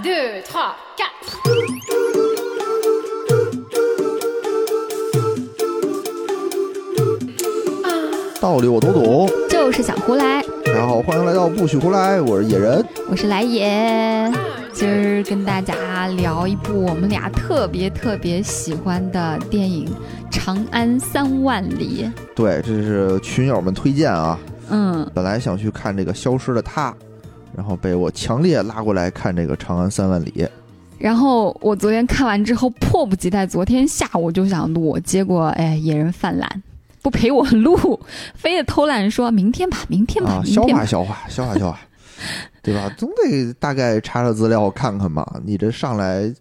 Deux, trois, quatre. 道理我都懂。就是想胡来。大家好，欢迎来到不许胡来，我是野人。我是来也，今儿跟大家聊一部我们俩特别特别喜欢的电影《长安三万里》。对，这是群友们推荐啊。嗯，本来想去看这个《消失的她》，然后被我强烈拉过来看这个《长安三万里》。然后我昨天看完之后，迫不及待，昨天下午就想录，结果哎，野人犯懒，不陪我录，非得偷懒说明天吧，明天吧，啊，消。化消化，消化消化，对吧？总得大概查查资料看看吧。你这上来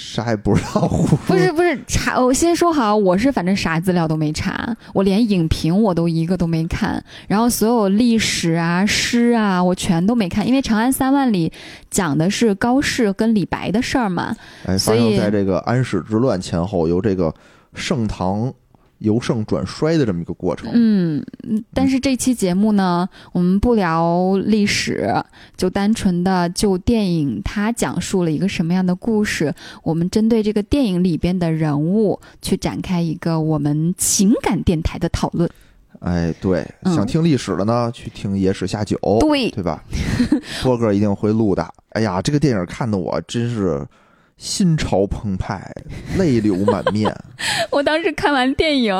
啥也不知道，不是不是查，我先说好，我是反正啥资料都没查，我连影评我都一个都没看，然后所有历史啊、诗啊，我全都没看，因为《长安三万里》讲的是高适跟李白的事儿嘛。哎，所以发生在这个安史之乱前后，由这个盛唐由盛转衰的这么一个过程。嗯，嗯但是这期节目呢，我们不聊历史，就单纯的就电影它讲述了一个什么样的故事，我们针对这个电影里边的人物去展开一个我们情感电台的讨论。哎，对，嗯想听历史的呢，去听《野史下酒》，对对吧？波哥一定会录的。哎呀，这个电影看的我真是心潮澎湃，泪流满面。我当时看完电影，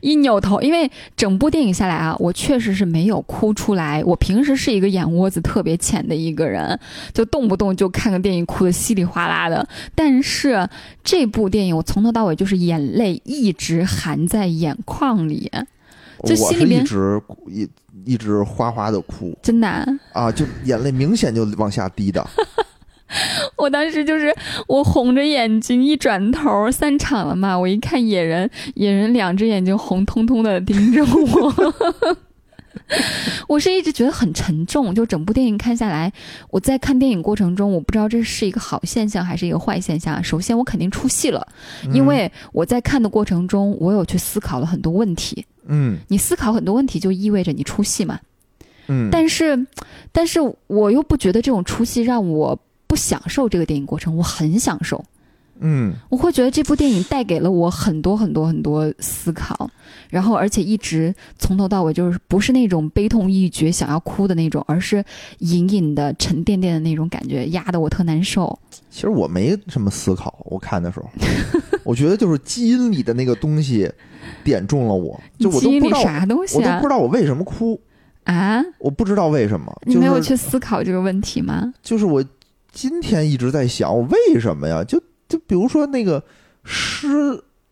一扭头，因为整部电影下来啊，我确实是没有哭出来。我平时是一个眼窝子特别浅的一个人，就动不动就看个电影哭得稀里哗啦的。但是这部电影，我从头到尾就是眼泪一直含在眼眶里，就心里边一直一一直哗哗的哭真的啊、啊，就眼泪明显就往下滴的。我当时就是我红着眼睛一转头，散场了嘛，我一看野人，野人两只眼睛红彤彤的盯着我。我是一直觉得很沉重，就整部电影看下来，我在看电影过程中，我不知道这是一个好现象还是一个坏现象。首先，我肯定出戏了，因为我在看的过程中，我有去思考了很多问题。嗯你思考很多问题，就意味着你出戏嘛。嗯，但是，但是我又不觉得这种出戏让我不享受这个电影过程，我很享受。嗯我会觉得这部电影带给了我很多很多很多思考，然后而且一直从头到尾就是不是那种悲痛欲绝想要哭的那种，而是隐隐的沉甸甸的那种感觉，压得我特难受。其实我没什么思考，我看的时候，我觉得就是基因里的那个东西点中了我，就我都不知道，啥东西啊我都不知？道我为什么哭，啊，我不知道为什么，你没有去思考这个问题吗？就是我今天一直在想，我为什么呀？就就比如说那个诗，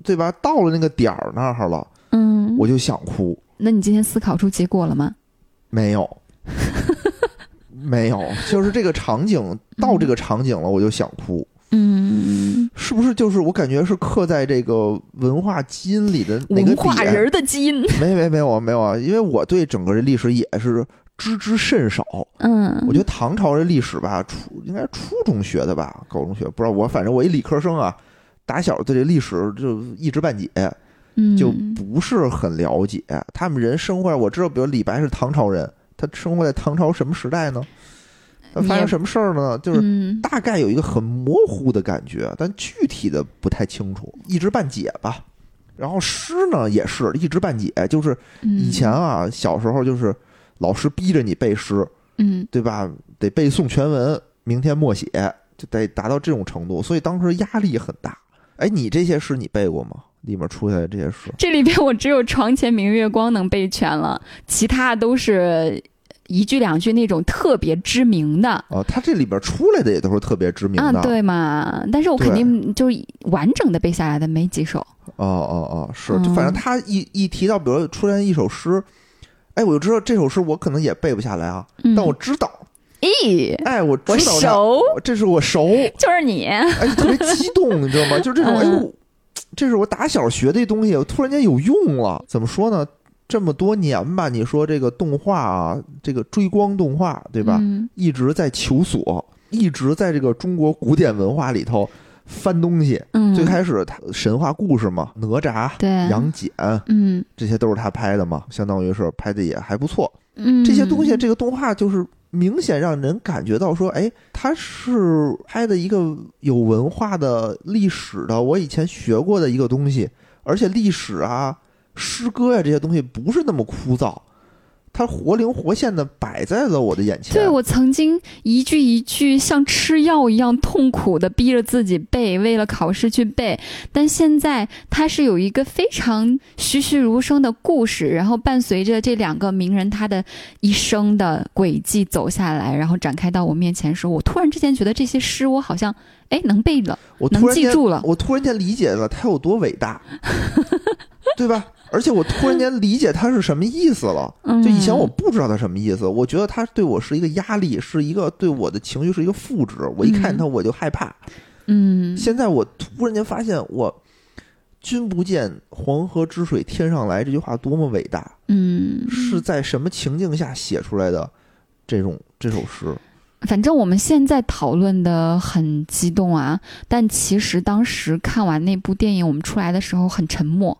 对吧？到了那个点儿那儿了，嗯，我就想哭，那你今天思考出结果了吗？没有，没有，就是这个场景到这个场景了，我就想哭，嗯，是不是？就是我感觉是刻在这个文化基因里的哪个文化？人的基因。没没没有啊没有啊，因为我对整个这历史也是知之甚少。嗯，我觉得唐朝这历史吧，初应该初中学的吧，高中学不知道。我反正我一理科生啊，打小对这历史就一知半解，嗯就不是很了解。他们人生活，我知道，比如李白是唐朝人，他生活在唐朝什么时代呢？他发生什么事儿呢？就是嗯大概有一个很模糊的感觉，但具体的不太清楚，一知半解吧。然后诗呢也是一知半解，就是以前啊，小时候就是老师逼着你背诗，嗯对吧？得背诵全文，明天默写，就得达到这种程度，所以当时压力很大。哎，你这些诗你背过吗？里面出来的这些诗，这里边我只有“床前明月光”能背全了，其他都是一句两句那种特别知名的。哦，它这里边出来的也都是特别知名的。啊，对嘛？但是我肯定就是完整的背下来的没几首。哦哦哦，是，嗯就反正他一一提到，比如出现一首诗，哎，我就知道这首诗我可能也背不下来啊，嗯，但我知道，咦，哎，我知我熟，这是我熟，就是你。哎，特别激动，你知道吗？就是这种，哎嗯呦，这是我打小学的东西，我突然间有用了。怎么说呢？这么多年吧，你说这个动画啊，这个追光动画，对吧？嗯一直在求索，一直在这个中国古典文化里头翻东西。嗯，最开始他神话故事嘛，哪吒、对，杨戬，嗯这些都是他拍的嘛，相当于是拍的也还不错。嗯，这些东西，这个动画就是明显让人感觉到说，哎，他是拍的一个有文化的历史的，我以前学过的一个东西，而且历史啊、诗歌呀、这些东西不是那么枯燥，它活灵活现的摆在了我的眼前。对我曾经一句一句像吃药一样痛苦的逼着自己背，为了考试去背。但现在它是有一个非常栩栩如生的故事，然后伴随着这两个名人他的一生的轨迹走下来，然后展开到我面前的时候，我突然之间觉得这些诗我好像哎能背了，能我突然间记住了。我突然间理解了他有多伟大，对吧？而且我突然间理解他是什么意思了。嗯，就以前我不知道他什么意思，我觉得他对我是一个压力，是一个对我的情绪是一个负值。我一看他我就害怕。嗯现在我突然间发现，我君不见黄河之水天上来这句话多么伟大，嗯是在什么情境下写出来的这种这首诗？反正我们现在讨论的很激动啊，但其实当时看完那部电影，我们出来的时候很沉默，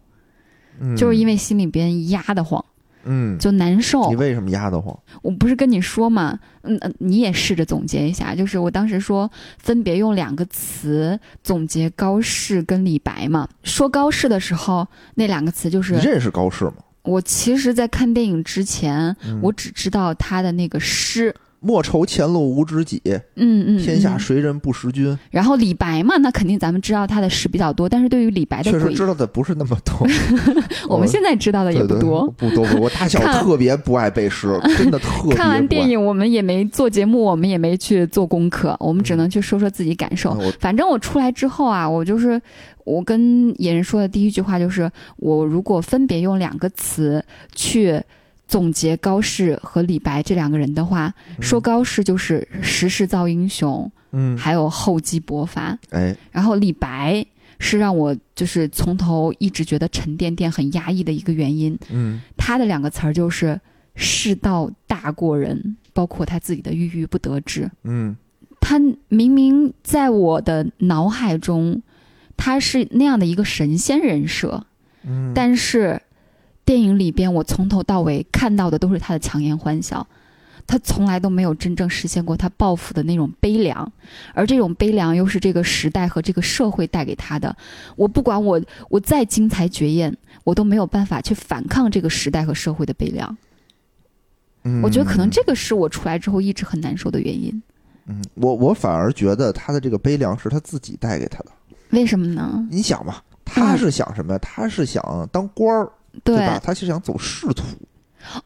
嗯，就是因为心里边压得慌，嗯，就难受你。为什么压得慌？我不是跟你说嘛，嗯嗯，你也试着总结一下，就是我当时说分别用两个词总结高适跟李白嘛。说高适的时候，那两个词就是你认识高适吗？我其实，在看电影之前，嗯我只知道他的那个诗。莫愁前路无知己，嗯嗯，天下嗯谁人不识君。然后李白嘛，那肯定咱们知道他的诗比较多，但是对于李白的确实，知道的不是那么多，我们现在知道的也不多。不多不多。我大小特别不爱背诗，真的特别。看完电影，我们也没做节目，我们也没去做功课，我们只能去说说自己感受。嗯反正我出来之后啊，我就是我跟野人说的第一句话就是，我如果分别用两个词去总结高适和李白这两个人的话，说高适就是时势造英雄，嗯，还有厚积薄发，哎，然后李白是让我就是从头一直觉得沉甸甸、很压抑的一个原因。嗯。他的两个词儿就是“世道大过人”，包括他自己的郁郁不得志。嗯。他明明在我的脑海中，他是那样的一个神仙人设，嗯，但是电影里边我从头到尾看到的都是他的强颜欢笑。他从来都没有真正实现过他报复的那种悲凉，而这种悲凉又是这个时代和这个社会带给他的。我不管我我再精彩绝艳，我都没有办法去反抗这个时代和社会的悲凉。嗯我觉得可能这个是我出来之后一直很难受的原因。嗯，我我反而觉得他的这个悲凉是他自己带给他的。为什么呢？你想吧，他是想什么呀？他是想当官儿，对对，吧？他是想走仕途。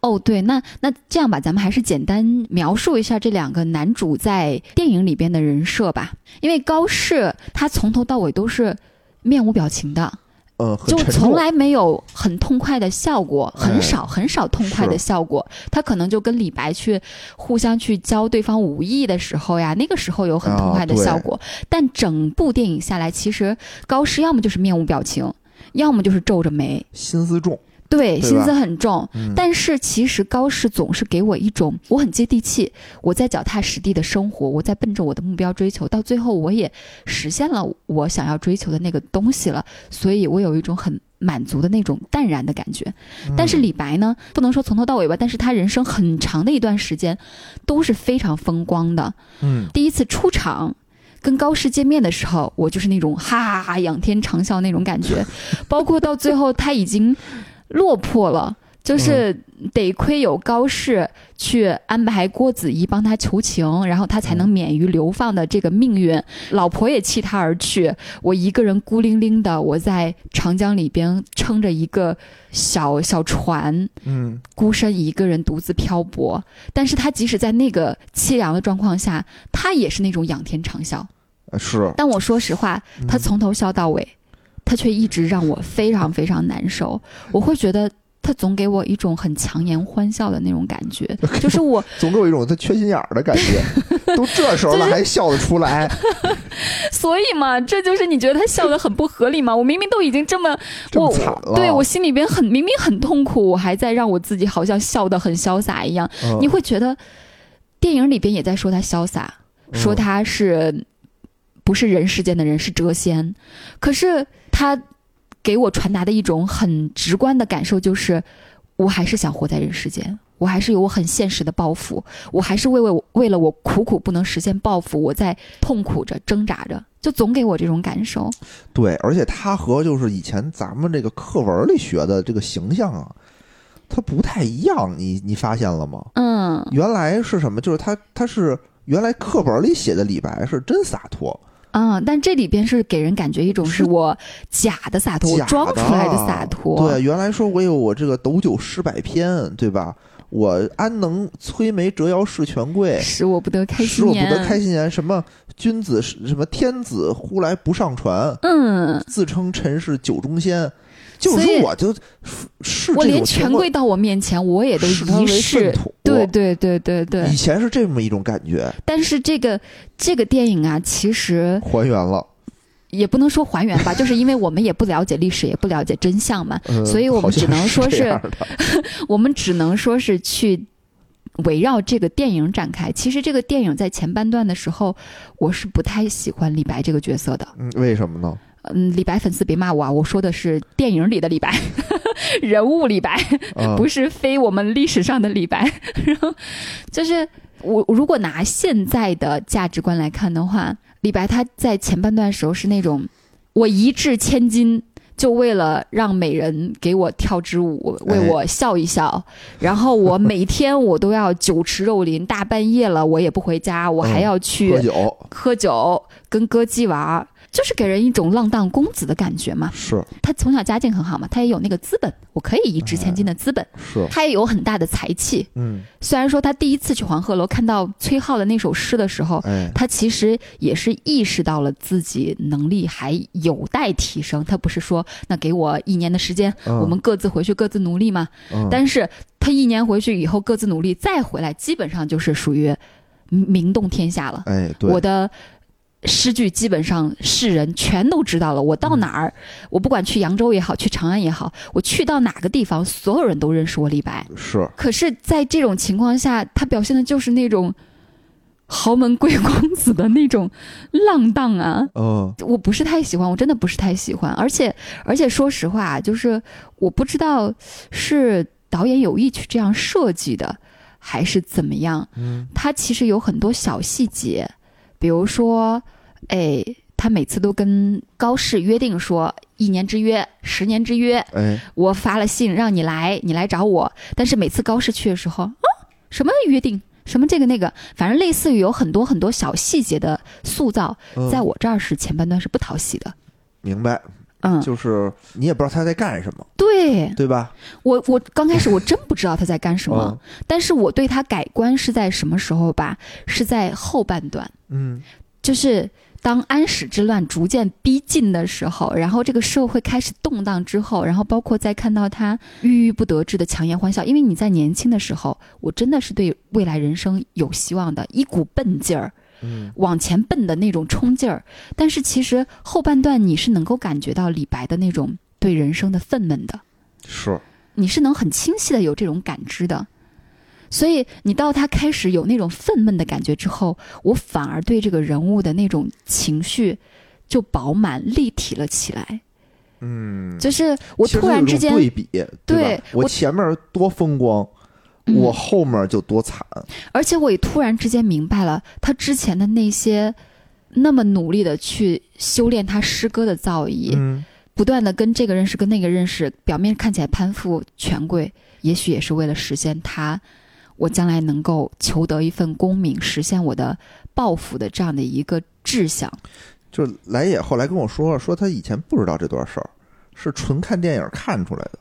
哦，对，那那这样吧，咱们还是简单描述一下这两个男主在电影里边的人设吧。因为高适他从头到尾都是面无表情的，呃，就。从来没有很痛快的效果，哎很少很少痛快的是效果。他可能就跟李白去互相去教对方武艺的时候呀，那个时候有很痛快的效果。但整部电影下来，其实高适要么就是面无表情，要么就是皱着眉，心思重。对，对心思很重。嗯，但是其实高适总是给我一种我很接地气，我在脚踏实地的生活，我在奔着我的目标追求，到最后我也实现了我想要追求的那个东西了，所以我有一种很满足的那种淡然的感觉。但是李白呢，不能说从头到尾吧，但是他人生很长的一段时间都是非常风光的。嗯第一次出场。跟高适见面的时候，我就是那种哈哈哈仰天长啸那种感觉，包括到最后他已经落魄了，就是得亏有高适去安排郭子仪帮他求情，然后他才能免于流放的这个命运。老婆也弃他而去，我一个人孤零零的，我在长江里边撑着一个小小船，嗯孤身一个人独自漂泊。但是他即使在那个凄凉的状况下，他也是那种仰天长啸。呃是。但我说实话，他从头笑到尾，他却一直让我非常非常难受。我会觉得他总给我一种很强颜欢笑的那种感觉，就是我总给我一种他缺心眼儿的感觉。都这时候了还笑得出来，所以嘛，这就是你觉得他笑得很不合理吗？我明明都已经这么，我这么惨了。对我心里边很明明很痛苦，我还在让我自己好像笑得很潇洒一样。嗯你会觉得电影里边也在说他潇洒，说嗯他是不是人世间的人是谪仙，可是他给我传达的一种很直观的感受就是，我还是想活在人世间，我还是有我很现实的抱负，我还是为为为了我苦苦不能实现抱负，我在痛苦着挣扎着，就总给我这种感受。对，而且他和就是以前咱们这个课文里学的这个形象啊，他不太一样。你你发现了吗？嗯，原来是什么？就是他他是原来课本里写的李白是真洒脱，啊、但这里边是给人感觉一种是是我假的洒脱，装出来的洒脱。对，原来说我有我这个斗酒诗百篇，对吧？我安能摧眉折腰事权贵，使我不得开心使我不。得开心颜。什么君子什么天子呼来不上船，嗯，自称臣是酒中仙。就是所以说，我就视我连权贵到我面前，我也都一视。对对对对对以，前是这么一种感觉，但是这个这个电影啊，其实还原了。也不能说还原吧，就是因为我们也不了解历史，也不了解真相嘛，嗯所以我们只能说是 我们只能说是去围绕这个电影展开。其实这个电影在前半段的时候，我是不太喜欢李白这个角色的。嗯，为什么呢？嗯，李白粉丝别骂我啊，我说的是电影里的李白，人物李白，啊，不是非我们历史上的李白。然后就是我如果拿现在的价值观来看的话，李白他在前半段时候是那种我一掷千金。就为了让美人给我跳支舞，为我笑一笑，然后我 每天我都要酒池肉林，大半夜了我也不回家，我还要去喝酒喝酒跟歌姬玩儿，就是给人一种浪荡公子的感觉嘛。是他从小家境很好嘛，他也有那个资本，我可以一掷千金的资本，是，他也有很大的才气。嗯，虽然说他第一次去黄鹤楼看到崔颢的那首诗的时候，哎，他其实也是意识到了自己能力还有待提升。他不是说那给我一年的时间，嗯我们各自回去各自努力嘛。嗯但是他一年回去以后各自努力，再回来基本上就是属于名动天下了。哎，对，我的诗句基本上世人全都知道了。我到哪儿，我不管去扬州也好，去长安也好，我去到哪个地方，所有人都认识我李白。是可是，在这种情况下，他表现的就是那种豪门贵公子的那种浪荡啊。嗯我不是太喜欢，我真的不是太喜欢，而且而且说实话，就是我不知道是导演有意去这样设计的，还是怎么样。嗯他其实有很多小细节，比如说，哎，他每次都跟高适约定说一年之约、十年之约，哎。我发了信让你来，你来找我。但是每次高适去的时候，啊，什么约定，什么这个那个，反正类似于有很多很多小细节的塑造，嗯。在我这儿是前半段是不讨喜的。明白，嗯，就是你也不知道他在干什么，对对吧？我，我刚开始我真不知道他在干什么，但是我对他改观是在什么时候吧？是在后半段。嗯就是当安史之乱逐渐逼近的时候，然后这个社会开始动荡之后，然后包括在看到他郁郁不得志的强颜欢笑，因为你在年轻的时候，我真的是对未来人生有希望的，一股笨劲儿，嗯往前奔的那种冲劲儿。但是其实后半段你是能够感觉到李白的那种对人生的愤懑的，是你是能很清晰的有这种感知的。所以你到他开始有那种愤懑的感觉之后，我反而对这个人物的那种情绪就饱满立体了起来。嗯，就是我突然之间，对比，对我前面多风光，嗯我后面就多惨，而且我也突然之间明白了他之前的那些那么努力的去修炼他诗歌的造诣，嗯不断的跟这个认识跟那个认识，表面看起来攀附权贵，也许也是为了实现他我将来能够求得一份功名，实现我的抱负的这样的一个志向。就是来也后来跟我说，说他以前不知道这段事儿，是纯看电影看出来的，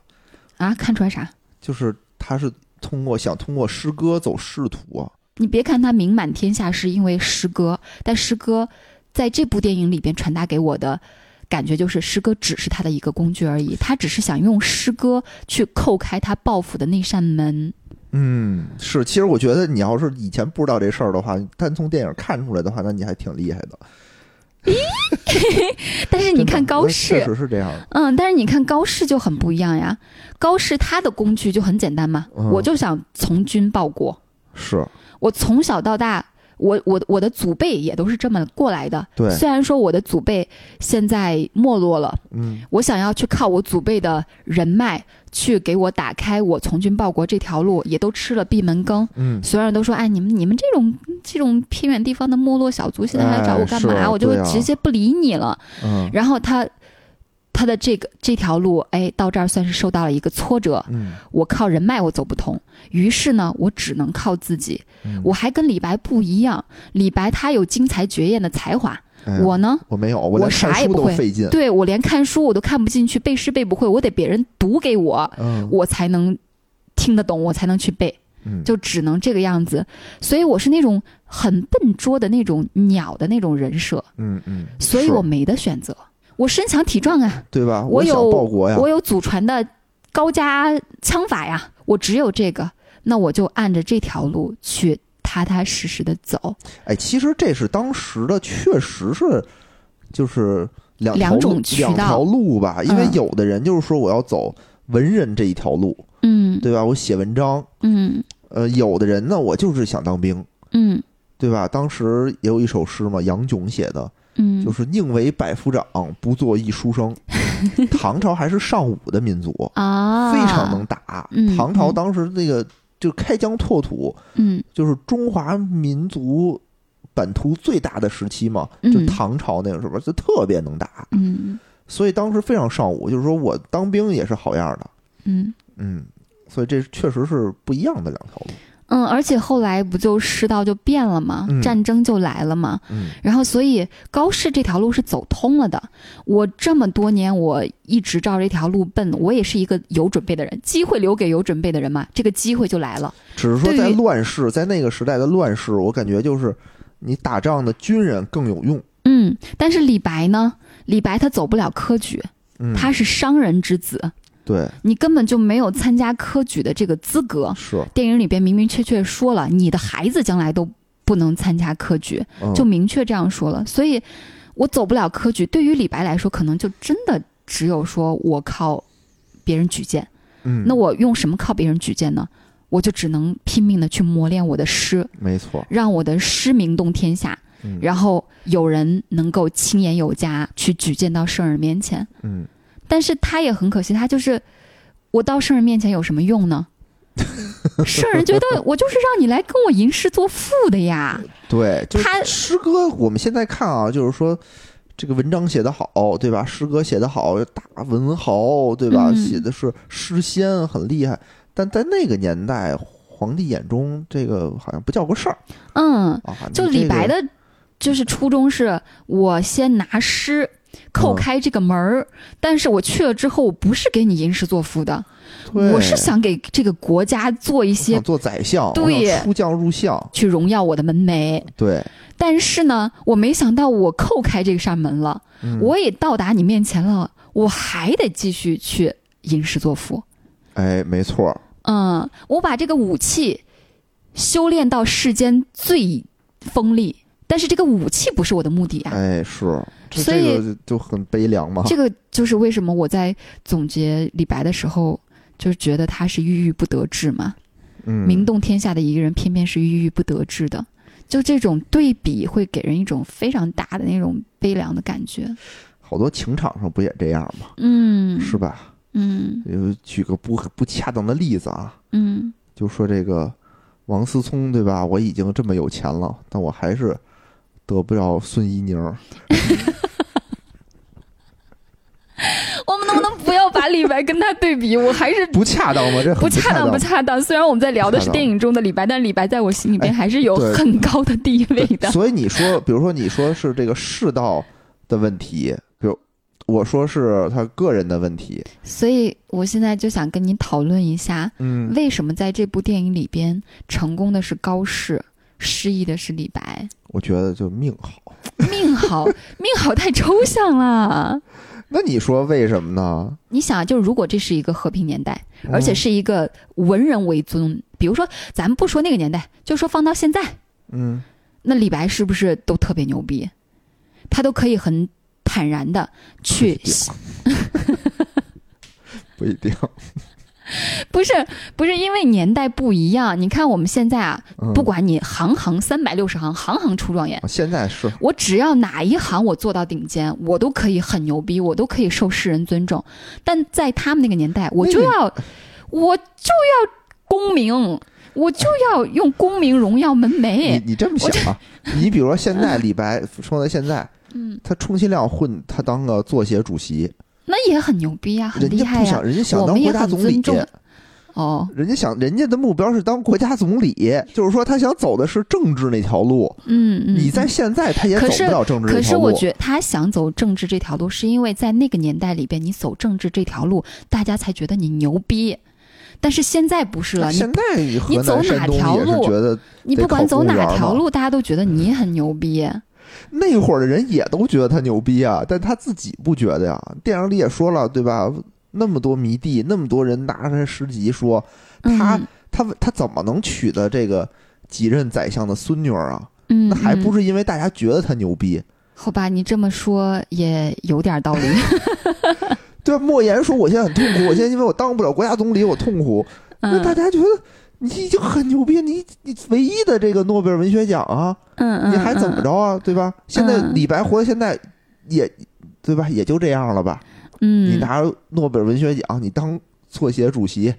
啊，看出来啥？就是他是通过想通过诗歌走仕途啊，你别看他名满天下是因为诗歌，但诗歌在这部电影里边传达给我的感觉就是，诗歌只是他的一个工具而已，他只是想用诗歌去叩开他报复的那扇门。嗯，是，其实我觉得你要是以前不知道这事儿的话，单从电影看出来的话，那你还挺厉害的。但是你看高确适，实是这样的，嗯，但是你看高适就很不一样呀。高适他的工具就很简单嘛，嗯我就想从军报国。是，我从小到大，我我我的祖辈也都是这么过来的。对虽然说我的祖辈现在没落了，嗯我想要去靠我祖辈的人脉去给我打开我从军报国这条路，也都吃了闭门羹。嗯，所有人都说：“哎，你们你们这种这种偏远地方的没落小族，现在来找我干嘛？我就直接不理你了。嗯然后他他的这个这条路，哎，到这儿算是受到了一个挫折。嗯我靠人脉我走不通，于是呢，我只能靠自己。嗯，我还跟李白不一样，李白他有惊才绝艳的才华，哎我呢，我没有，我啥也不会费劲。对我连看书我都看不进去，背诗背不会，我得别人读给我，嗯，我才能听得懂，我才能去背。嗯就只能这个样子。所以我是那种很笨拙的那种鸟的那种人设，嗯嗯，所以我没得选择。我身强体壮啊，对吧？我有报国呀，我有祖传的高家枪法呀，我只有这个，那我就按着这条路去踏踏实实的走。哎，其实这是当时的，确实是就是两条两路种渠道两条路吧。因为嗯有的人就是说我要走文人这一条路，嗯对吧？我写文章。嗯呃，有的人呢，我就是想当兵，嗯对吧？当时也有一首诗嘛，杨炯写的，嗯，就是“宁为百夫长，不做一书生 ”。唐朝还是尚武的民族，啊，非常能打。嗯唐朝嗯当时那个就开疆拓土，嗯。就是中华民族版图最大的时期嘛，嗯。就唐朝那个时候就特别能打，嗯。所以当时非常尚武，就是说我当兵也是好样的，嗯。嗯，所以这确实是不一样的两条路，嗯，而且后来不就世道就变了吗？嗯战争就来了嘛。嗯然后，所以高适这条路是走通了的。我这么多年，我一直照这条路奔，我也是一个有准备的人。机会留给有准备的人嘛，这个机会就来了。只是说在乱世，在那个时代的乱世，我感觉就是你打仗的军人更有用，嗯，但是李白呢？李白他走不了科举，嗯，他是商人之子，对你根本就没有参加科举的这个资格。是，电影里边明明确确说了，你的孩子将来都不能参加科举，嗯就明确这样说了。所以，我走不了科举，对于李白来说，可能就真的只有说我靠别人举荐。嗯，那我用什么靠别人举荐呢？我就只能拼命的去磨练我的诗，没错，让我的诗名动天下，嗯然后有人能够亲眼有加去举荐到圣人面前。嗯，但是他也很可惜，他就是我到圣人面前有什么用呢？圣人觉得我就是让你来跟我吟诗作赋的呀。对，就是他诗歌，我们现在看啊，就是说这个文章写得好，对吧？诗歌写得好，大文豪，对吧？嗯写的是诗仙，很厉害。但在那个年代，皇帝眼中这个好像不叫个事儿嗯，啊。就你这个，李白的，就是初衷是我先拿诗扣嗯。开这个门儿，但是我去了之后，我不是给你吟诗作赋的，我是想给这个国家做一些做宰相，对。出将入相，去荣耀我的门楣。对，但是呢，我没想到我叩开这扇门了，嗯。我也到达你面前了，我还得继续去吟诗作赋。哎，没错。儿，嗯，我把这个武器修炼到世间最锋利，但是这个武器不是我的目的啊。哎，是，所以这个就很悲凉嘛。这个就是为什么我在总结李白的时候，就是觉得他是郁郁不得志嘛。嗯，名动天下的一个人，偏偏是郁郁不得志的。就这种对比，会给人一种非常大的那种悲凉的感觉。好多情场上不也这样吗？嗯，是吧？嗯呃，举个不不恰当的例子啊，嗯就说这个王思聪对吧？我已经这么有钱了，但我还是得不了孙一宁儿。我们能不能不要把李白跟他对比？我还是不恰当吗？这不恰当，不。恰当。虽然我们在聊的是电影中的李白，但李白在我心里边哎还是有很高的地位的。所以你说，比如说你说是这个世道的问题，比如我说是他个人的问题，所以我现在就想跟你讨论一下，嗯，为什么在这部电影里边成功的是高适，失意的是李白？我觉得就命好。命好，命好太抽象了。那你说为什么呢？你想，就如果这是一个和平年代，嗯而且是一个文人为尊，比如说咱们不说那个年代，就说放到现在，嗯，那李白是不是都特别牛逼？他都可以很坦然的去不一定 不是不是因为年代不一样，你看我们现在啊，嗯不管你行行三百六十行，行行出状元。现在是我只要哪一行我做到顶尖，我都可以很牛逼，我都可以受世人尊重。但在他们那个年代，我就要，我就要功名，我就要用功名荣耀门你楣。你这么想啊？你比如说现在 李白说到现在，嗯，他充其量混他当个作协主席，那也很牛逼啊，很厉害呀、家不想，人家想当国家总理。哦，人家想，人家的目标是当国家总理，就是说他想走的是政治那条路。嗯嗯。你在现在他也走不了政治可这条路。可是我觉得他想走政治这条路，是因为在那个年代里边，你走政治这条路，大家才觉得你牛逼。但是现在不是了，你现在你走哪条路你不管走哪条路，大家都觉得你很牛逼。那会儿的人也都觉得他牛逼啊，但他自己不觉得呀。电影里也说了，对吧？那么多迷弟，那么多人拿着他诗集说他、嗯他他怎么能娶的这个几任宰相的孙女儿啊？嗯，那还不是是因为大家觉得他牛逼？好吧？你这么说也有点道理。对吧？莫言说我现在很痛苦，我现在因为我当不了国家总理，我痛苦。那大嗯家觉得你已经很牛逼，你你唯一的这个诺贝尔文学奖啊，嗯嗯，你还怎么着啊？对吧？现在嗯李白活到现在也对吧？也就这样了吧？嗯？你嗯，拿诺贝尔文学奖，你当作协主席，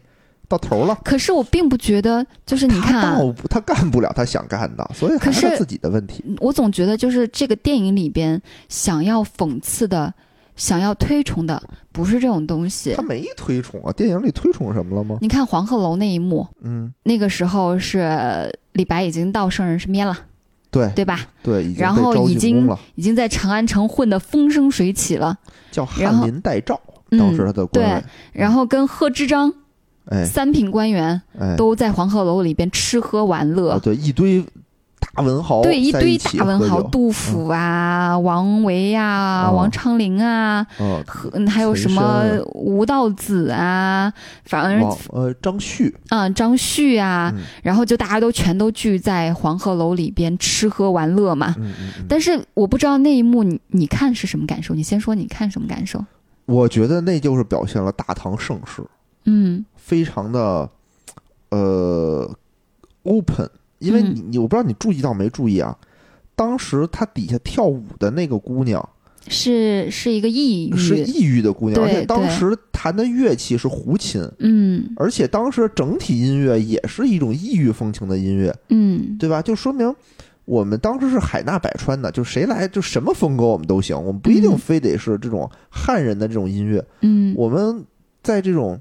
到头了。可是我并不觉得，就是你看啊他，他干不了他想干的，所以还是他自己的问题。我总觉得就是这个电影里边想要讽刺的、想要推崇的，不是这种东西他。没推崇啊，电影里推崇什么了吗？你看黄鹤楼那一幕，嗯，那个时候是李白已经到圣人身边了，对对吧？对，然后已经了，已经在长安城混得风生水起了，叫翰林待诏，嗯当时他的官位。然后跟贺知章哎三品官员哎，都在黄鹤楼里边吃喝玩乐啊，，对，一堆大文豪对，一堆大文豪，杜甫啊、王维呀、哦。王昌龄啊，嗯，和嗯还有什么吴道子啊，反正呃张旭，嗯张旭啊，嗯。然后就大家都全都聚在黄鹤楼里边吃喝玩乐嘛。但是我不知道那一幕你你看是什么感受？你先说你看什么感受？我觉得那就是表现了大唐盛世，嗯。非常的呃 open，因为嗯。你你我不知道你注意到没注意啊，当时他底下跳舞的那个姑娘是是一个抑郁，是抑郁的姑娘，而且当时弹的乐器是胡琴，嗯。而且当时整体音乐也是一种异域风情的音乐，嗯。对吧？就说明我们当时是海纳百川的，就谁来就什么风格我们都行，我们不一定嗯。非得是这种汉人的这种音乐，嗯。我们在这种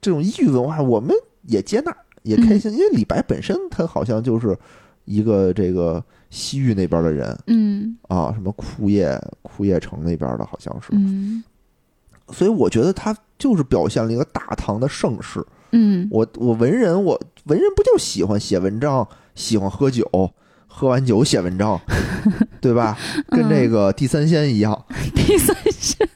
这种异域文化，我们也接纳也开心，因为李白本身他好像就是一个这个西域那边的人嗯。啊，什么枯叶枯叶城那边的，好像是，嗯。所以我觉得他就是表现了一个大唐的盛世。嗯。我我文人，我文人不就喜欢写文章，喜欢喝酒，喝完酒写文章，对吧？跟这个地三鲜一样，地三是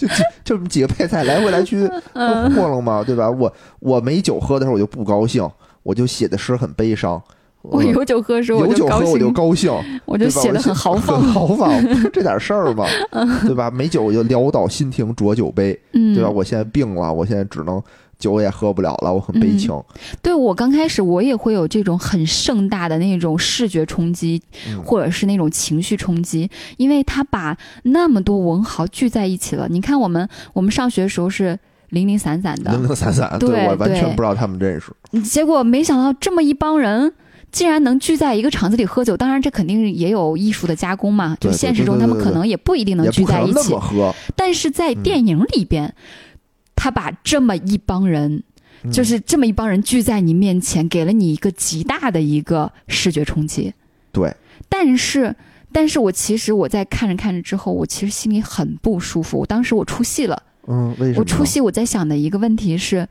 就 就这么几个配菜来回来去嗯和弄嘛，对吧？我我没酒喝的时候我就不高兴，我就写的诗很悲伤。我有酒喝的时候我有酒，喝我就高兴，我就？写的我很豪放，很豪放，这点事儿嘛，对吧？没酒我就潦倒心停浊酒杯，嗯，对吧？我现在病了，我现在只能酒也喝不了了，我很悲情。对我刚开始我也会有这种很盛大的那种视觉冲击，嗯或者是那种情绪冲击，因为他把那么多文豪聚在一起了。你看我们我们上学的时候是零零散散的，零零散散，对我完全不知道他们认识。结果没想到这么一帮人。竟然能聚在一个场子里喝酒，当然这肯定也有艺术的加工嘛。就对对现实中对对对他们可能也不一定能聚在一起但是在嗯电影里边，他把这么一帮人嗯就是这么一帮人聚在你面前，给了你一个极大的一个视觉冲击。对，但是，但是我其实我在看着看着之后，我其实心里很不舒服。我当时我出戏了，嗯，为什么？我出戏我在想的一个问题是，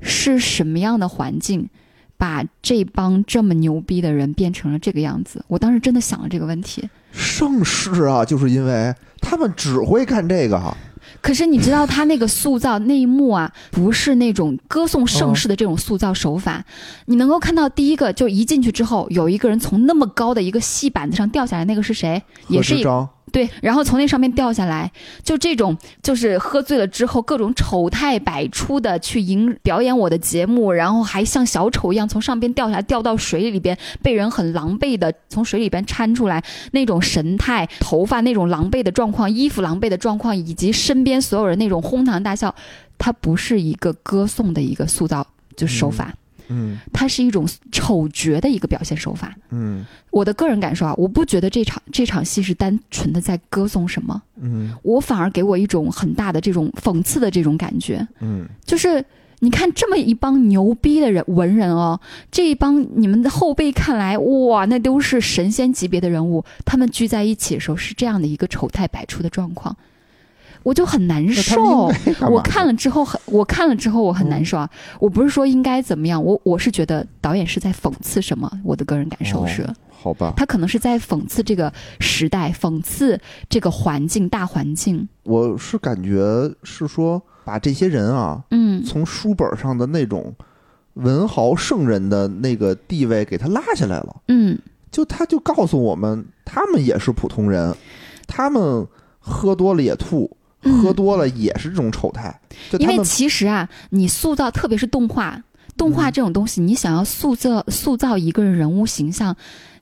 是什么样的环境把这帮这么牛逼的人变成了这个样子？我当时真的想了这个问题。盛世啊，就是因为他们只会干这个哈。可是你知道他那个塑造那一幕啊，不是那种歌颂盛世的这种塑造手法。你能够看到第一个，就一进去之后，有一个人从那么高的一个戏板子上掉下来，那个是谁？也是一个，对，然后从那上面掉下来，就这种就是喝醉了之后各种丑态百出的去迎表演我的节目，然后还像小丑一样从上边掉下来，掉到水里边，被人很狼狈的从水里边搀出来，那种神态、头发那种狼狈的状况、衣服狼狈的状况，以及身边所有人那种哄堂大笑，它不是一个歌颂的一个塑造就手法，嗯。它是一种丑角的一个表现手法。嗯。我的个人感受啊，我不觉得这场这场戏是单纯的在歌颂什么，嗯。我反而给我一种很大的这种讽刺的这种感觉，嗯。就是你看这么一帮牛逼的人文人哦，这一帮你们的后辈看来哇，那都是神仙级别的人物，他们聚在一起的时候是这样的一个丑态百出的状况，我就很难受。我看了之后很，我看了之后我很难受啊！我不是说应该怎么样，我我是觉得导演是在讽刺什么，我的个人感受是。哦好吧，他可能是在讽刺这个时代，讽刺这个环境、大环境。我是感觉是说把这些人啊，嗯。从书本上的那种文豪圣人的那个地位给他拉下来了，嗯。就他就告诉我们，他们也是普通人，他们喝多了也吐，嗯喝多了也是这种丑态，就因为其实啊，你塑造，特别是动画，动画这种东西，你想要塑造塑造一个人人物形象，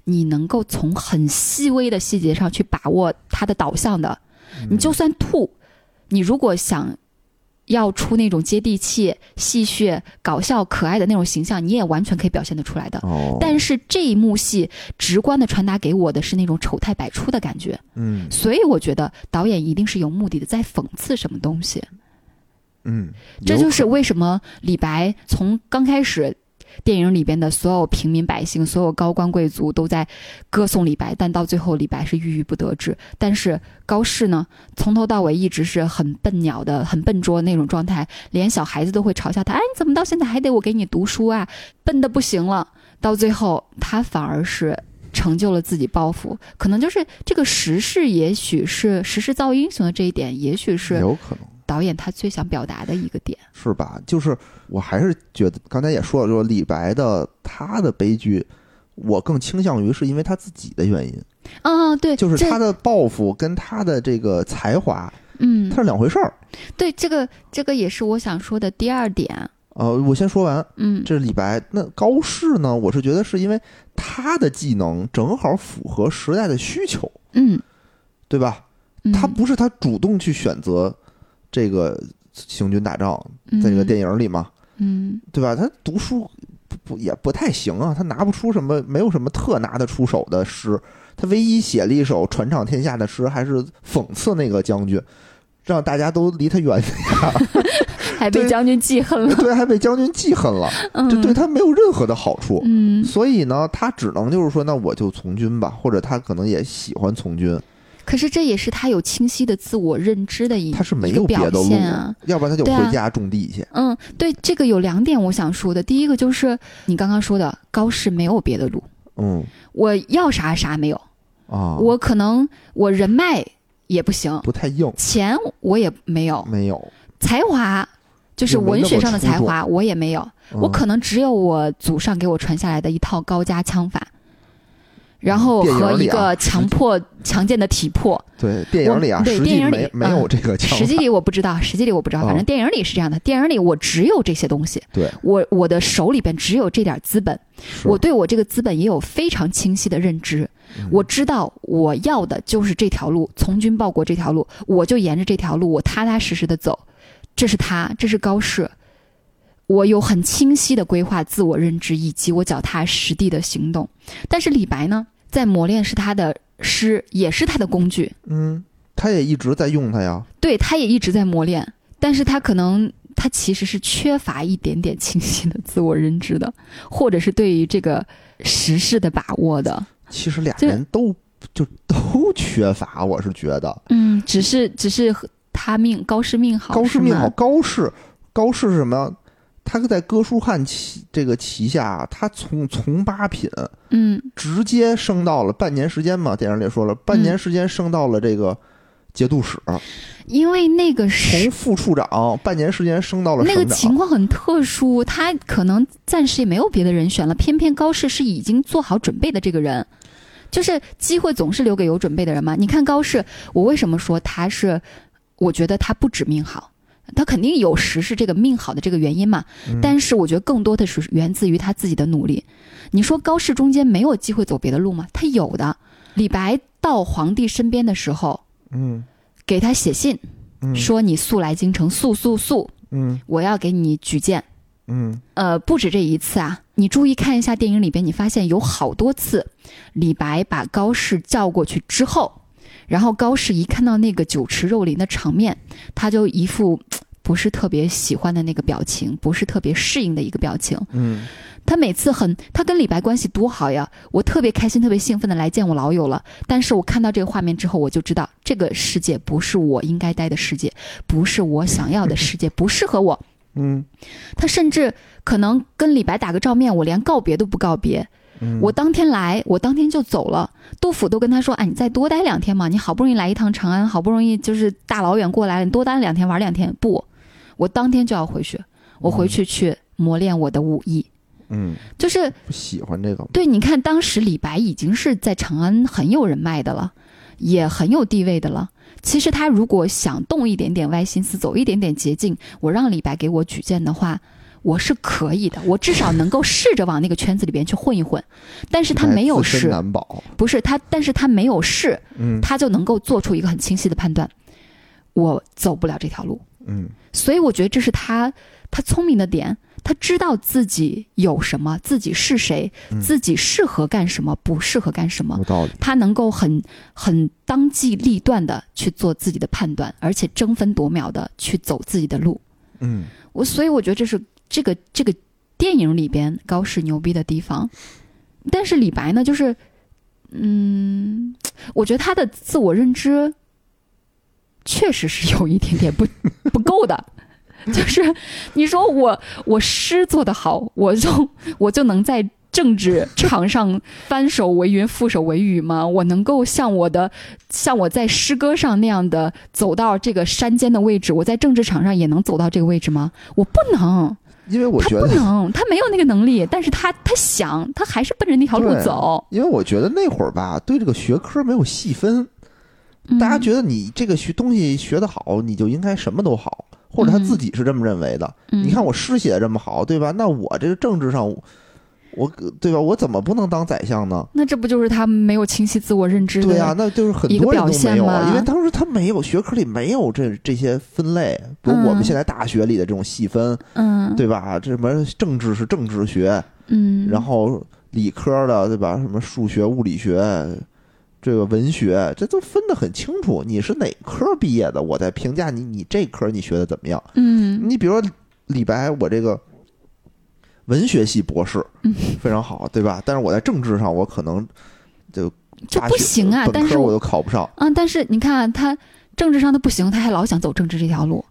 你能够从很细微的细节上去把握它的导向的。你就算吐，你如果想要出那种接地气、戏谑、搞笑、可爱的那种形象，你也完全可以表现得出来的。哦，但是这一幕戏直观的传达给我的是那种丑态百出的感觉，嗯所以我觉得导演一定是有目的的，在讽刺什么东西。嗯，这就是为什么李白从刚开始。电影里边的所有平民百姓、所有高官贵族都在歌颂李白，但到最后李白是郁郁不得志。但是高适呢，从头到尾一直是很笨鸟的、很笨拙那种状态，连小孩子都会嘲笑他：“哎，你怎么到现在还得我给你读书啊？笨的不行了。”到最后，他反而是成就了自己抱负，可能就是这个时势，也许是时势造英雄的这一点，也许是有可能。导演他最想表达的一个点。是吧？就是我还是觉得，刚才也说了，就是李白的他的悲剧，我更倾向于是因为他自己的原因，啊，对，就是他的抱负跟他的这个才华，嗯它，是两回事儿。对，这个这个也是我想说的第二点。呃，我先说完，嗯这是李白。那高适呢？我是觉得是因为他的技能正好符合时代的需求，嗯，对吧？嗯他不是他主动去选择这个行军打仗，在这个电影里嘛，嗯对吧？他读书不不也不太行啊，他拿不出什么，没有什么特拿得出手的诗。他唯一写了一首传唱天下的诗，还是讽刺那个将军，让大家都离他远点嗯，还被将军记恨了。对，还被将军记恨了，嗯，这对他没有任何的好处。嗯，所以呢，他只能就是说，那我就从军吧，或者他可能也喜欢从军，可是这也是他有清晰的自我认知的一他是没一个表有别的路现啊。，要不然他就回家种地去。嗯，对，这个有两点我想说的。第一个就是你刚刚说的，高适没有别的路，嗯。我要啥啥没有，啊，我可能我人脉也不行，不太硬，钱我也没有，没有。才华就是文学上的才华我也没有，我嗯可能只有我祖上给我传下来的一套高家枪法，然后和一个强迫 强健的体魄。对电影里啊，对电影里没没有嗯这个枪实际里我不知道，实际里我不知道，反哦正电影里是这样的。电影里我只有这些东西，对，我我的手里边只有这点资本，我对我这个资本也有非常清晰的认知。嗯我知道我要的就是这条路，从军报国这条路，我就沿着这条路，我踏踏实实的走。这是他，这是高适。我有很清晰的规划、自我认知以及我脚踏实地的行动。但是李白呢，在磨练是他的诗，也是他的工具。嗯，他也一直在用它呀。对，他也一直在磨练，但是他可能他其实是缺乏一点点清晰的自我认知的，或者是对于这个时事的把握的。其实俩人都就都缺乏，我是觉得嗯，只是只是他命高适命好，高适命好，高适高适是什么？他在哥舒翰旗这个旗下，他从从八品嗯直接升到了半年时间嘛，电影里说了，半年时间升到了这个节度使，因为那个从副处长半年时间升到了那个省长。情况很特殊，他可能暂时也没有别的人选了，偏偏高适是已经做好准备的这个人。就是机会总是留给有准备的人嘛。你看高适，我为什么说他是？我觉得他不止命好，他肯定有时是这个命好的这个原因嘛。但是我觉得更多的是源自于他自己的努力。你说高适中间没有机会走别的路吗？他有的。李白到皇帝身边的时候，嗯给他写信，嗯说你速来京城，速速速，嗯我要给你举荐。嗯呃，不止这一次啊，你注意看一下电影里边，你发现有好多次，李白把高适叫过去之后，然后高适一看到那个酒池肉林的场面，他就一副嘖不是特别喜欢的那个表情，不是特别适应的一个表情。嗯他每次很，他跟李白关系多好呀，我特别开心、特别兴奋的来见我老友了。但是我看到这个画面之后，我就知道这个世界不是我应该待的世界，不是我想要的世界，不适合我。嗯他甚至可能跟李白打个照面，我连告别都不告别，嗯，我当天来，我当天就走了。杜甫都跟他说：“哎，你再多待两天嘛，你好不容易来一趟长安，好不容易就是大老远过来了，你多待两天玩两天。”不，我当天就要回去，我回去去磨练我的武艺。嗯就是不喜欢这个，对，你看当时李白已经是在长安很有人脉的了，也很有地位的了。其实他如果想动一点点歪心思，走一点点捷径，我让李白给我举荐的话，我是可以的，我至少能够试着往那个圈子里边去混一混。但是他没有试，难保。不是他，但是他没有试，嗯他就能够做出一个很清晰的判断，我走不了这条路。嗯所以我觉得这是他他聪明的点，他知道自己有什么，自己是谁，嗯自己适合干什么，不适合干什么有。道理。他能够很很当机立断的去做自己的判断，而且争分夺秒的去走自己的路。嗯我所以我觉得这是这个这个电影里边高适牛逼的地方。但是李白呢，就是，嗯，我觉得他的自我认知确实是有一点点不 不够的。就是你说我我诗做得好，我就我就能在政治场上翻手为云覆手为雨吗？我能够像我的像我在诗歌上那样的走到这个山间的位置，我在政治场上也能走到这个位置吗？我不能，因为我觉得，不能，他没有那个能力，但是他他想，他还是奔着那条路走。因为我觉得那会儿吧，对这个学科没有细分，嗯大家觉得你这个学东西学得好，你就应该什么都好，或者他自己是这么认为的。嗯你看我诗写的这么好，对吧？那我这个政治上，我对吧？我怎么不能当宰相呢？那这不就是他没有清晰自我认知的？对呀、那就是很多人都表现没有啊，嘛因为当时他没有学科里没有这这些分类，比如我们嗯现在大学里的这种细分，嗯，对吧？这什么政治是政治学，嗯，然后理科的对吧？什么数学、物理学，这个文学，这都分得很清楚。你是哪科毕业的，我在评价你，你这科你学的怎么样？嗯你比如说李白，我这个文学系博士，嗯非常好，对吧？但是我在政治上，我可能就就不行啊！但科我都考不上。啊，但是你看他政治上他不行，他还老想走政治这条路。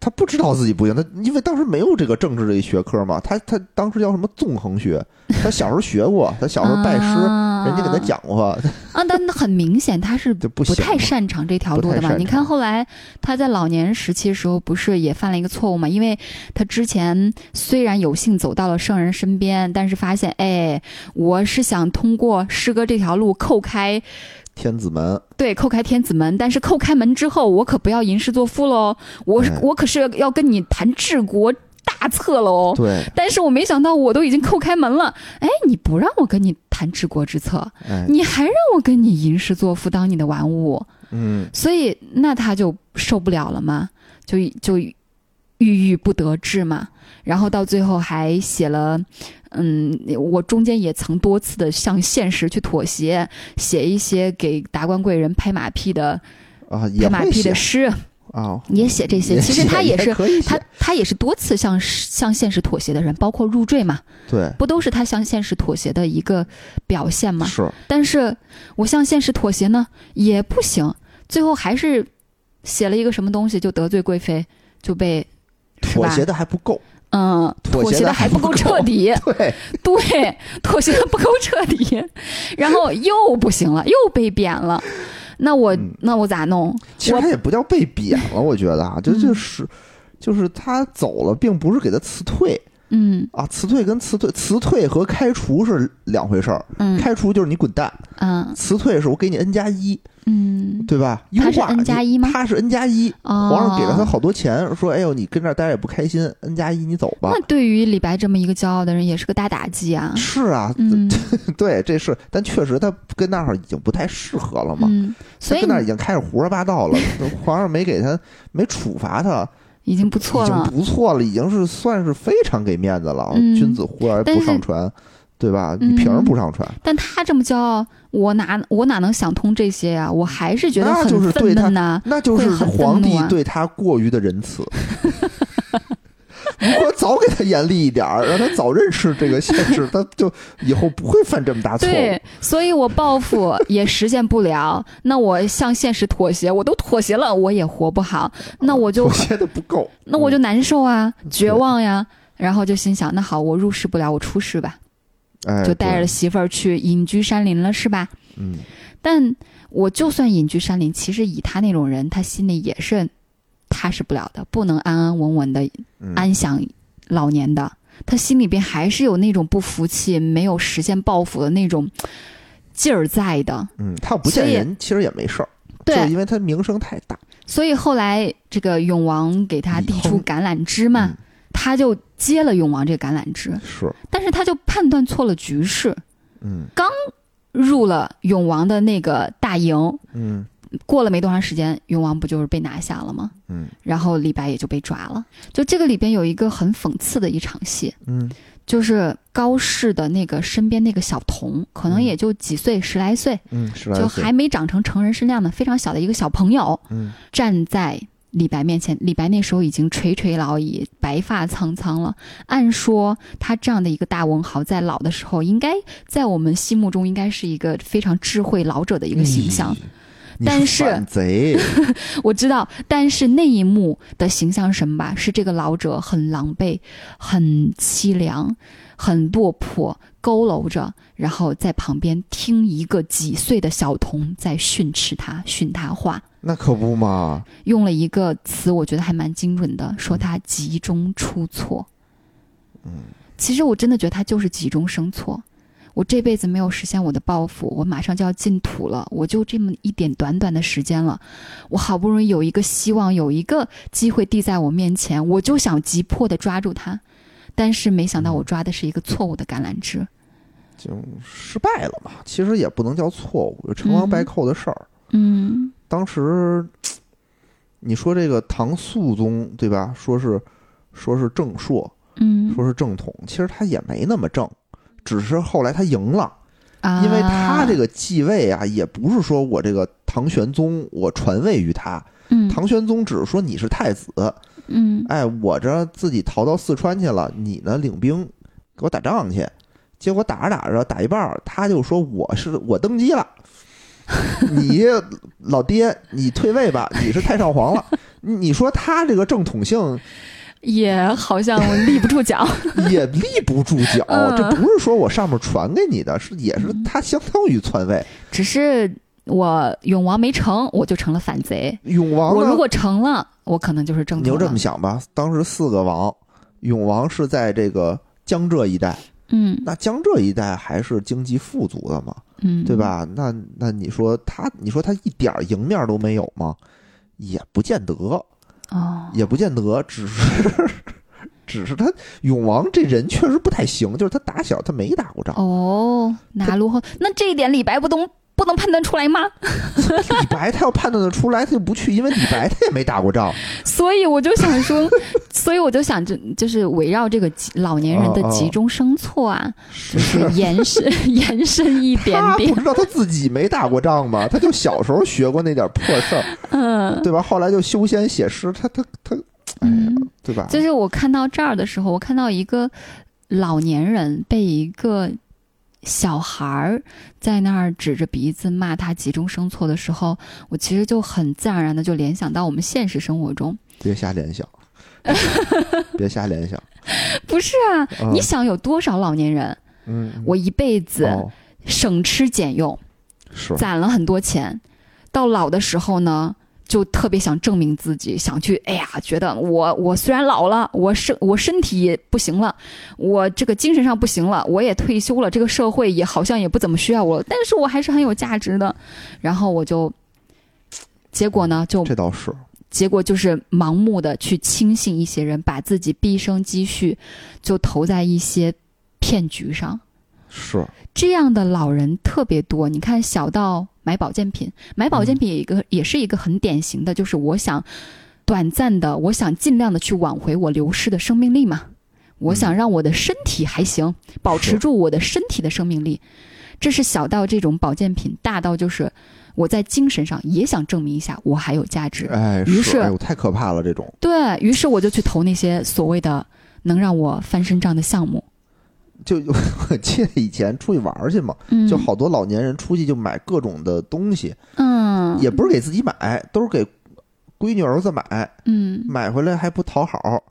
他不知道自己不行，他因为当时没有这个政治这一学科嘛，他他当时叫什么纵横学，他小时候学过，他小时候拜师，啊、人家给他讲过，啊，但很明显他是 不不太擅长这条路的嘛。不太擅你看后来他在老年时期的时候，不是也犯了一个错误嘛？因为他之前虽然有幸走到了圣人身边，但是发现，哎，我是想通过诗歌这条路叩开。天子门，对，叩开天子门，但是叩开门之后，我可不要吟诗作赋喽，我哎。我可是要跟你谈治国大策喽。对，但是我没想到，我都已经叩开门了，哎，你不让我跟你谈治国之策，哎，你还让我跟你吟诗作赋当你的玩物，嗯，所以那他就受不了了嘛，就就郁郁不得志嘛，然后到最后还写了，嗯，我中间也曾多次的向现实去妥协，写一些给达官贵人拍马屁的啊，拍马屁的诗，啊，也写这些。其实他也是他他也是多次向向现实妥协的人，包括入赘嘛，对，不都是他向现实妥协的一个表现吗？是，但是我向现实妥协呢也不行，最后还是写了一个什么东西就得罪贵妃，就被妥协的还不够，嗯妥协的的还不够彻底，对，对，妥协的不够彻底，然后又不行了，又被贬了。那我、嗯那我咋弄？其实他也不叫被贬了，我觉得啊，就嗯就是就是他走了，并不是给他辞退，嗯啊，辞退跟辞退，辞退和开除是两回事儿。嗯开除就是你滚蛋，嗯辞退是我给你 N 加一，嗯，对吧？优他是化 N 加一吗他是 N 加一，哦，皇上给了他好多钱，说：“哎呦，你跟这儿待着也不开心，N 加一你走吧。那对于李白这么一个骄傲的人，也是个大打击啊”。是啊，嗯 对，这是，但确实他跟那儿已经不太适合了嘛。嗯，所以他跟那儿已经开始胡说八道了，皇上没给他，没处罚他，已经不错了已经了。不错了，已经是算是非常给面子了。嗯君子呼而不上船，对吧？嗯你凭什么不上船？但他这么骄傲，我哪我哪能想通这些呀、我还是觉得那就是很对他愤怒呐、那就是皇帝对他过于的仁慈。如果早给他严厉一点儿，让他早认识这个现实，他就以后不会犯这么大错误。对，所以我报复也实现不了。那我向现实妥协，我都妥协了，我也活不好。那我就妥协的不够，那我就难受啊，绝望呀。然后就心想，那好，我入世不了，我出世吧，哎，就带着媳妇儿去隐居山林了，是吧？嗯但我就算隐居山林，其实以他那种人，他心里也是踏实不了的，不能安安稳稳的嗯安享老年的。他心里边还是有那种不服气、没有实现抱负的那种劲儿在的。嗯，他要不见人，其实也没事儿，对是因为他名声太大所以后来这个永王给他递出橄榄枝嘛，嗯他就接了永王这个橄榄枝，是，但是他就判断错了局势，嗯。入了永王的那个大营。嗯。过了没多长时间，永王不就是被拿下了吗？嗯。然后李白也就被抓了。就这个里边有一个很讽刺的一场戏，嗯。就是高适的那个身边那个小童，可能嗯也就几岁，十来岁，嗯，十来就还没长成成人身量的非常小的一个小朋友，嗯。站在李白面前。李白那时候已经垂垂老矣，白发苍苍了。按说他这样的一个大文豪，在老的时候，应该在我们心目中应该是一个非常智慧老者的一个形象。但是贼，我知道，但是那一幕的形象是什么吧？是这个老者很狼狈、很凄凉、很落魄，佝偻着，然后在旁边听一个几岁的小童在训斥他、训他话，那可不嘛，用了一个词，我觉得还蛮精准的，说他急中出错。嗯，其实我真的觉得他就是急中生错。我这辈子没有实现我的抱负，我马上就要进土了，我就这么一点短短的时间了，我好不容易有一个希望，有一个机会递在我面前，我就想急迫的抓住它，但是没想到我抓的是一个错误的橄榄枝。就失败了嘛。其实也不能叫错误，有成王败寇的事儿。嗯当时 你说这个唐肃宗对吧？说是说是正朔，嗯说是正统，其实他也没那么正，只是后来他赢了，啊，因为他这个继位啊，也不是说我这个唐玄宗我传位于他，嗯唐玄宗只是说你是太子，嗯哎，我这自己逃到四川去了，你呢领兵给我打仗去，结果打着打着打一半，他就说我是我登基了，你老爹你退位吧，你是太上皇了。你你说他这个正统性也好像立不住脚。也立不住脚，嗯这不是说我上面传给你的，是也是他相当于篡位。只是我永王没成，我就成了反贼。永王我如果成了，我可能就是正你就这么。想吧，当时四个王，永王是在这个江浙一带，嗯那江浙一带还是经济富足的嘛，嗯，对？吧？那那你说他，你说他一点儿赢面都没有吗？也不见得，哦，也不见得，只是 只是他永王这人确实不太行，就是他打小他没打过仗。哦，拿卢后，那这一点李白不懂不能判断出来吗？李白他要判断的出来，他就不去，因为李白他也没打过仗。所以我就想说，所以我就想，就就是围绕这个老年人的急中生错啊，就是延伸 延伸一点点他不，知道他自己没打过仗吗？他就小时候学过那点破事儿，嗯对吧？后来就修仙写诗，他他他，哎呀嗯，，对吧？就是我看到这儿的时候，我看到一个老年人被一个小孩儿在那儿指着鼻子骂他急中生错的时候，我其实就很自然而然的就联想到我们现实生活中，别瞎联想，别瞎联想。不是啊，嗯你想有多少老年人，嗯，我一辈子哦。省吃俭用，是。攒了很多钱，到老的时候呢，就特别想证明自己，想去，哎呀，觉得我我虽然老了，我身我身体不行了，我这个精神上不行了，我也退休了，这个社会也好像也不怎么需要我了，但是我还是很有价值的。然后我就，结果呢，就这倒是，结果就是盲目的去轻信一些人，把自己毕生积蓄就投在一些骗局上。是这样的老人特别多，你看小到买保健品，买保健品也一个、也是一个很典型的，就是我想短暂的，我想尽量的去挽回我流失的生命力嘛，我想让我的身体还行，保持住我的身体的生命力，这是小到这种保健品，大到就是我在精神上也想证明一下我还有价值，哎，于是哎呦，太可怕了，这种。对于是我就去投那些所谓的能让我翻身仗的项目，就 我记得以前出去玩儿去嘛，嗯，就好多老年人出去就买各种的东西，嗯，也不是给自己买，都是给闺女儿子买，嗯买回来还不讨好，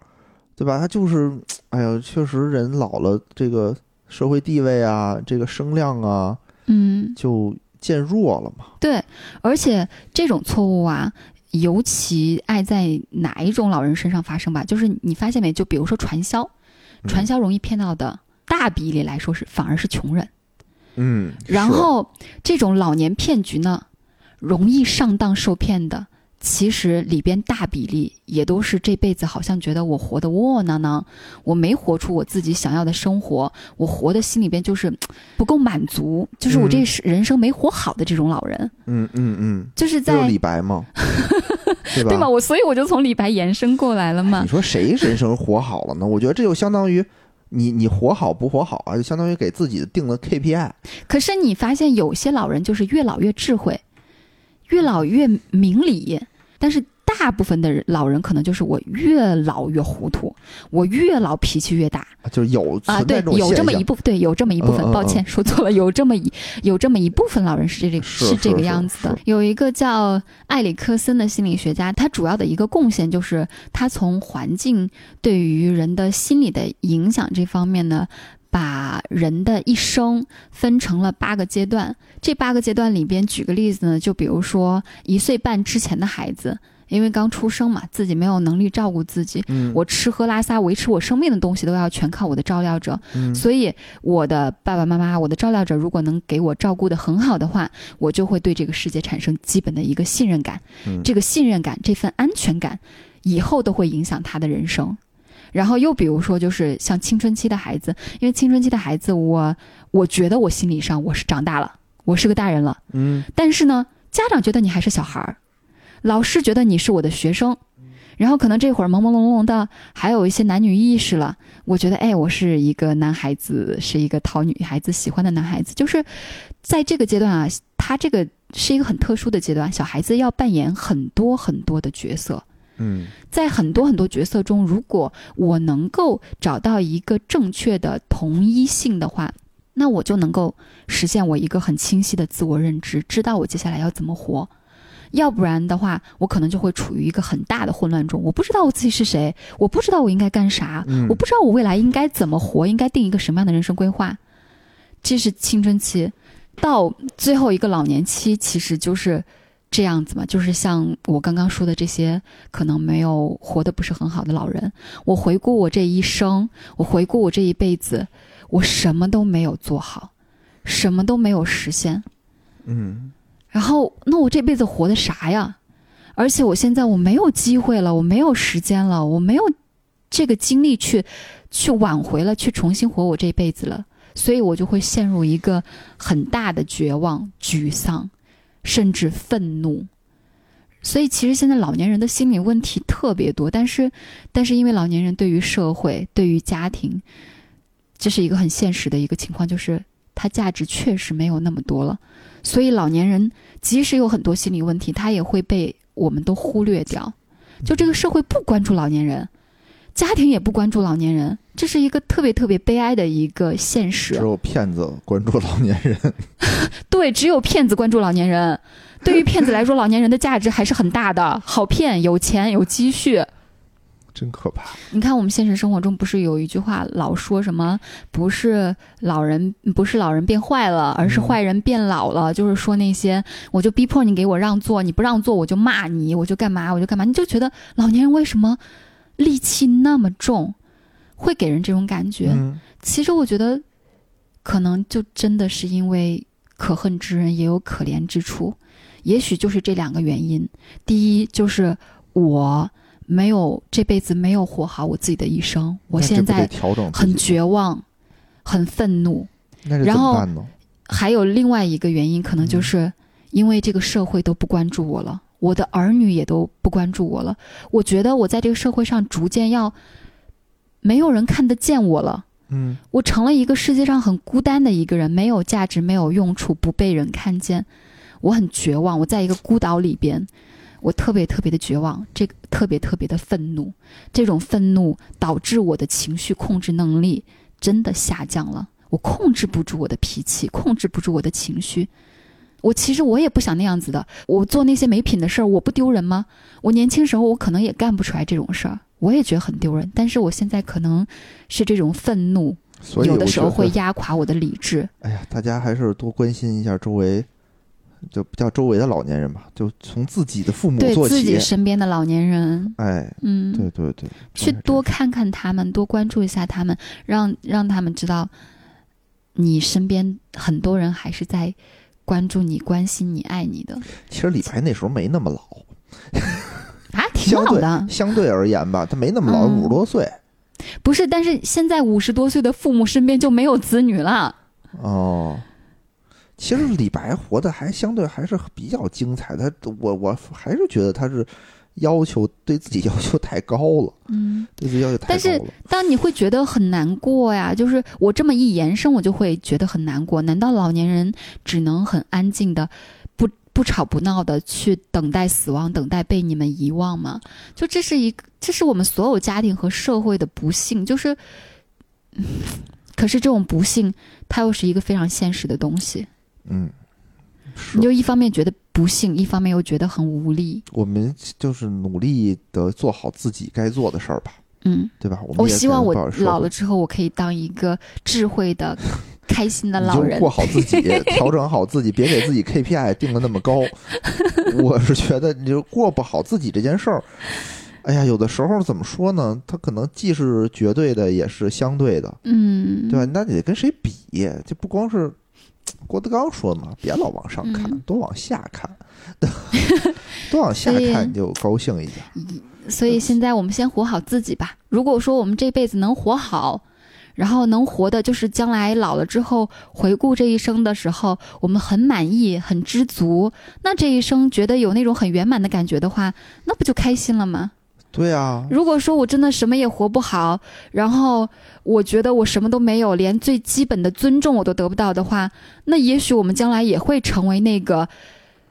对吧？他就是，哎呀，确实人老了，这个社会地位啊，这个声量啊，嗯。就渐弱了嘛。对，而且这种错误啊，尤其爱在哪一种老人身上发生吧？就是你发现没？就比如说传销，传销容易骗到的，大比例来说是反而是穷人。嗯，然后这种老年骗局呢，容易上当受骗的，其实里边大比例也都是这辈子好像觉得我活得窝窝囊囊，我没活出我自己想要的生活，我活的心里边就是不够满足，就是我这嗯是人生没活好的这种老人，嗯嗯嗯，就是在李白嘛，对吧？我所以我就从李白延伸过来了嘛你。说谁人生活好了呢？我觉得这就相当于你你活好不活好啊，就相当于给自己定了 KPI。可是你发现有些老人就是越老越智慧，越老越明理，但是大部分的人老人可能就是我越老越糊涂，我越老脾气越大就是有啊。对有这么一部分，对，有这么一部分。抱歉，说错了，有这么一有这么一部分老人是这个是这个样子的。有一个叫埃里克森的心理学家，他主要的一个贡献就是他从环境对于人的心理的影响这方面呢。把人的一生分成了八个阶段，这八个阶段里边，举个例子呢，就比如说一岁半之前的孩子，因为刚出生嘛，自己没有能力照顾自己，嗯，我吃喝拉撒维持我生命的东西都要全靠我的照料者，嗯所以我的爸爸妈妈，我的照料者如果能给我照顾得很好的话，我就会对这个世界产生基本的一个信任感。嗯这个信任感，这份安全感，以后都会影响他的人生。然后又比如说，就是像青春期的孩子，因为青春期的孩子，我我觉得我心理上我是长大了，我是个大人了，嗯但是呢，家长觉得你还是小孩儿，老师觉得你是我的学生，然后可能这会儿朦朦胧胧的，还有一些男女意识了。我觉得，哎，我是一个男孩子，是一个讨女孩子喜欢的男孩子。就是在这个阶段啊，他这个是一个很特殊的阶段，小孩子要扮演很多很多的角色。嗯在很多很多角色中，如果我能够找到一个正确的同一性的话，那我就能够实现我一个很清晰的自我认知，知道我接下来要怎么活。要不然的话，我可能就会处于一个很大的混乱中。我不知道我自己是谁，我不知道我应该干啥，嗯我不知道我未来应该怎么活，应该定一个什么样的人生规划。这是青春期，到最后一个老年期，其实就是这样子嘛，就是像我刚刚说的这些，可能没有活得不是很好的老人。我回顾我这一生，我回顾我这一辈子，我什么都没有做好，什么都没有实现。嗯然后，那我这辈子活的啥呀？而且我现在我没有机会了，我没有时间了，我没有这个精力去去挽回了，去重新活我这辈子了，所以我就会陷入一个很大的绝望、沮丧，甚至愤怒。所以，其实现在老年人的心理问题特别多，但是，但是因为老年人对于社会、对于家庭，这是一个很现实的一个情况，就是他价值确实没有那么多了。所以老年人即使有很多心理问题，他也会被我们都忽略掉。就这个社会不关注老年人，家庭也不关注老年人，这是一个特别特别悲哀的一个现实只。有骗子关注老年人。对，只有骗子关注老年人。对于骗子来说，老年人的价值还是很大的，好骗，有钱，有积蓄。真可怕。你看，我们现实生活中不是有一句话老说什么？不是老人，不是老人变坏了，而是嗯坏人变老了。就是说那些，我就逼迫你给我让座，你不让座我就骂你，我就干嘛我就干嘛。你就觉得老年人为什么戾气那么重，会给人这种感觉？嗯，其实我觉得，可能就真的是因为可恨之人也有可怜之处，也许就是这两个原因。第一就是我没有这辈子没有活好我自己的一生，我现在很绝望，很愤怒。然后？还有另外一个原因，可能就是因为这个社会都不关注我了，我的儿女也都不关注我了。我觉得我在这个社会上逐渐要没有人看得见我了。嗯，我成了一个世界上很孤单的一个人，没有价值，没有用处，不被人看见。我很绝望，我在一个孤岛里边，我特别特别的绝望，这个特别特别的愤怒，这种愤怒导致我的情绪控制能力真的下降了，我控制不住我的脾气，控制不住我的情绪。我其实我也不想那样子的，我做那些没品的事儿，我不丢人吗？我年轻时候我可能也干不出来这种事儿，我也觉得很丢人。但是我现在可能是这种愤怒，有的时候会压垮我的理智。哎呀，大家还是多关心一下周围，就不叫周围的老年人吧，就从自己的父母做对自己起。身边的老年人，哎，嗯，对对对，去多看看他们，多关注一下他们，让让他们知道，你身边很多人还是在关注你、关心你、爱你的其实李白那时候没那么老，啊，挺好的。相对而言吧，他没那么老，嗯五十多岁。不是，但是现在五十多岁的父母身边就没有子女了。哦，其实李白活的还相对还是比较精彩的，他我我还是觉得他是要求对自己要求太高了，嗯，对自己要求太高但是。当你会觉得很难过呀，就是我这么一延伸，我就会觉得很难过。难道老年人只能很安静的，不不吵不闹的去等待死亡，等待被你们遗忘吗？就这是一个，这是我们所有家庭和社会的不幸。就是，嗯可是这种不幸，它又是一个非常现实的东西。嗯，你就一方面觉得不幸，一方面又觉得很无力。我们就是努力的做好自己该做的事儿吧，嗯，对吧？我我希望我老了之后，我可以当一个智慧的、开心的老人过。好自己，调整好自己，别给自己 KPI 定的那么高。我是觉得你就过不好自己这件事儿，哎呀，有的时候怎么说呢？他可能既是绝对的，也是相对的，嗯，对吧？那你得跟谁比？就不光是郭德纲说的嘛，别老往上看，嗯多往下看，多往下看你就高兴一点。所以现在我们先活好自己吧。如果说我们这辈子能活好，然后能活的，就是将来老了之后回顾这一生的时候，我们很满意、很知足，那这一生觉得有那种很圆满的感觉的话，那不就开心了吗？对啊，如果说我真的什么也活不好，然后我觉得我什么都没有，连最基本的尊重我都得不到的话，那也许我们将来也会成为那个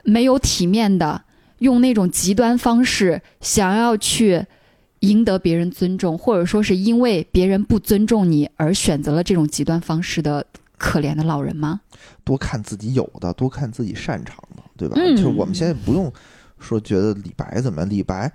没有体面的，用那种极端方式想要去赢得别人尊重，或者说是因为别人不尊重你而选择了这种极端方式的可怜的老人吗？多看自己有的，多看自己擅长的，对吧？嗯就是我们现在不用说觉得李白怎么样，李白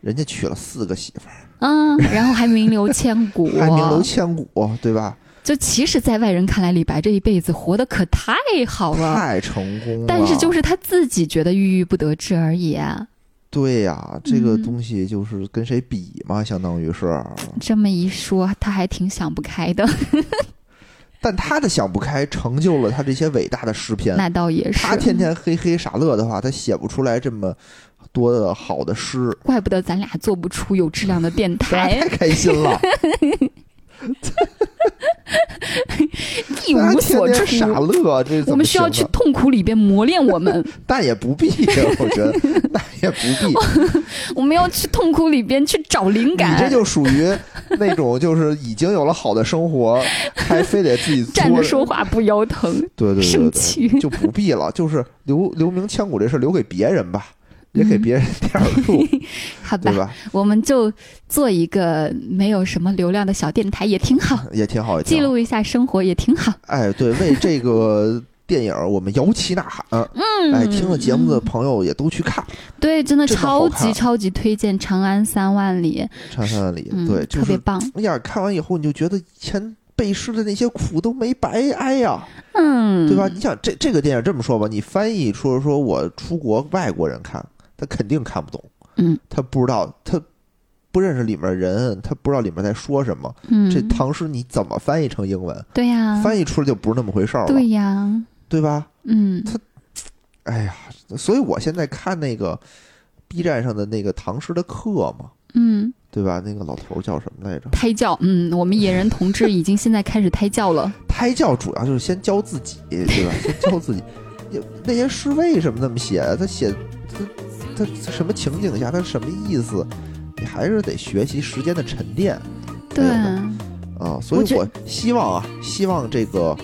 人家娶了四个媳妇儿，嗯，然后还名留千古，还名留千古，对吧？就其实，在外人看来，李白这一辈子活得可太好了。太成功了。但是就是他自己觉得郁郁不得志而已啊。对呀、这个嗯东西就是跟谁比嘛，相当于是。这么一说，他还挺想不开的。但他的想不开，成就了他这些伟大的诗篇。那倒也是，他天天嘿嘿傻乐的话，他写不出来这么多的好的诗。怪不得咱俩做不出有质量的电大家太，开心了，一无所出。天天傻乐，这怎么我们需要去痛苦里边磨练我们，但也不必，我觉得但也不必。我们要去痛苦里边去找灵感你感。这就属于那种就是已经有了好的生活，还非得自己站着说话不腰疼，对对对。就不必了。就是留留名千古这事儿留给别人吧，也给别人点儿路，好吧对，吧？我们就做一个没有什么流量的小电台 也挺好，也挺好。记录一下生活也挺好。哎，对，为这个电影我们摇旗呐喊，嗯，哎，听了节目的朋友也都去看对，真的超级超级推荐《长安三万里》，《长安三万里》嗯，对，就是特别棒，哎呀，看完以后你就觉得以前背诗的那些苦都没白挨呀，嗯，对吧？？你想这这个电影这么说吧，你翻译说说我出国外国人看，他肯定看不懂，嗯他不知道他。不认识里面人，他不知道里面在说什么。嗯，这唐诗你怎么翻译成英文？对呀，翻译出来就不是那么回事儿了，对呀，对吧？嗯他哎呀，所以我现在看那个 B 站上的那个唐诗的课嘛，嗯，对吧？那个老头儿叫什么来着？胎教，嗯，我们野人同志已经现在开始胎教了，胎教主要就是先教自己，对吧？先教自己。那些诗为什么那么写啊？他写他什么情景下，他什么意思？你还是得学习时间的沉淀对，啊。所以我希望啊，希望这个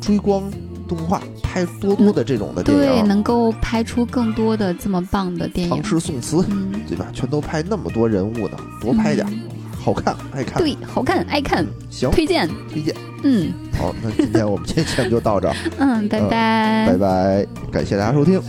追光动画拍多多的这种的电影对，影，能够拍出更多的这么棒的电影唐，诗宋词，嗯，对吧？全都拍那么多人物的，多拍点儿，好看，爱看。对，好看，爱看，行，推荐，推荐。嗯好，那今天我们这节目就到这儿，嗯，拜嗯拜拜拜，感谢大家收听。